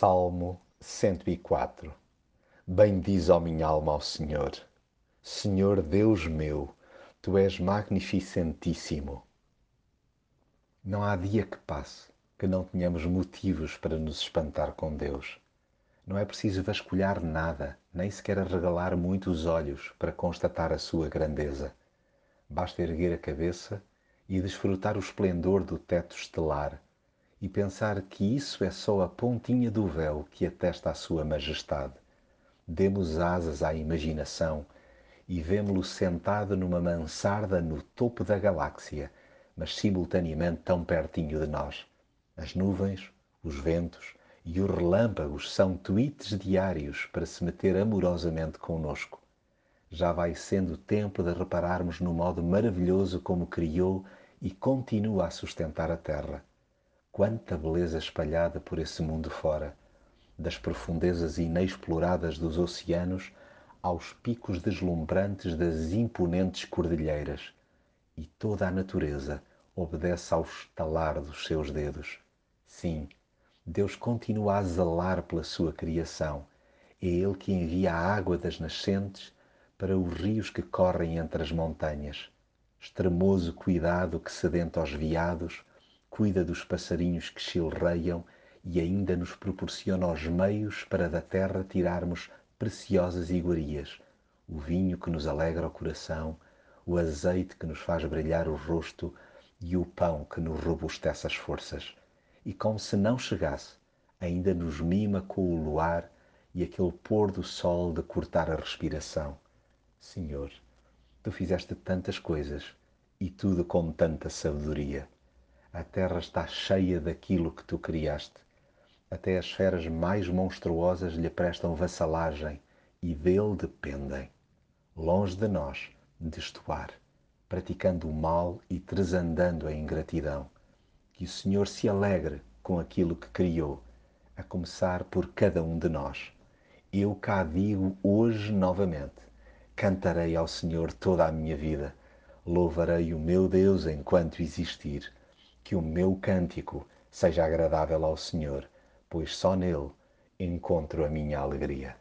Salmo 104 Bendiz, ó minha alma, ao Senhor. Senhor Deus meu, Tu és magnificentíssimo. Não há dia que passe que não tenhamos motivos para nos espantar com Deus. Não é preciso vasculhar nada, nem sequer regalar muito os olhos para constatar a sua grandeza. Basta erguer a cabeça e desfrutar o esplendor do teto estelar e pensar que isso é só a pontinha do véu que atesta a sua majestade. Demos asas à imaginação e vemo-lo sentado numa mansarda no topo da galáxia, mas simultaneamente tão pertinho de nós. As nuvens, os ventos e os relâmpagos são tweets diários para se meter amorosamente conosco. Já vai sendo tempo de repararmos no modo maravilhoso como criou e continua a sustentar a terra Quanta beleza espalhada por esse mundo fora, das profundezas inexploradas dos oceanos aos picos deslumbrantes das imponentes cordilheiras. E toda a natureza obedece ao estalar dos seus dedos. Sim, Deus continua a zelar pela sua criação. É Ele que envia a água das nascentes para os rios que correm entre as montanhas. Extremoso cuidado que sedenta aos veados cuida dos passarinhos que chilreiam e ainda nos proporciona os meios para da terra tirarmos preciosas iguarias, o vinho que nos alegra o coração, o azeite que nos faz brilhar o rosto e o pão que nos robustece as forças. E como se não chegasse, ainda nos mima com o luar e aquele pôr do sol de cortar a respiração. Senhor, tu fizeste tantas coisas e tudo com tanta sabedoria. A terra está cheia daquilo que tu criaste. Até as feras mais monstruosas lhe prestam vassalagem e dele dependem. Longe de nós, destoar, praticando o mal e tresandando a ingratidão. Que o Senhor se alegre com aquilo que criou, a começar por cada um de nós. Eu cá digo hoje novamente: cantarei ao Senhor toda a minha vida, louvarei o meu Deus enquanto existir que o meu cântico seja agradável ao Senhor, pois só nele encontro a minha alegria.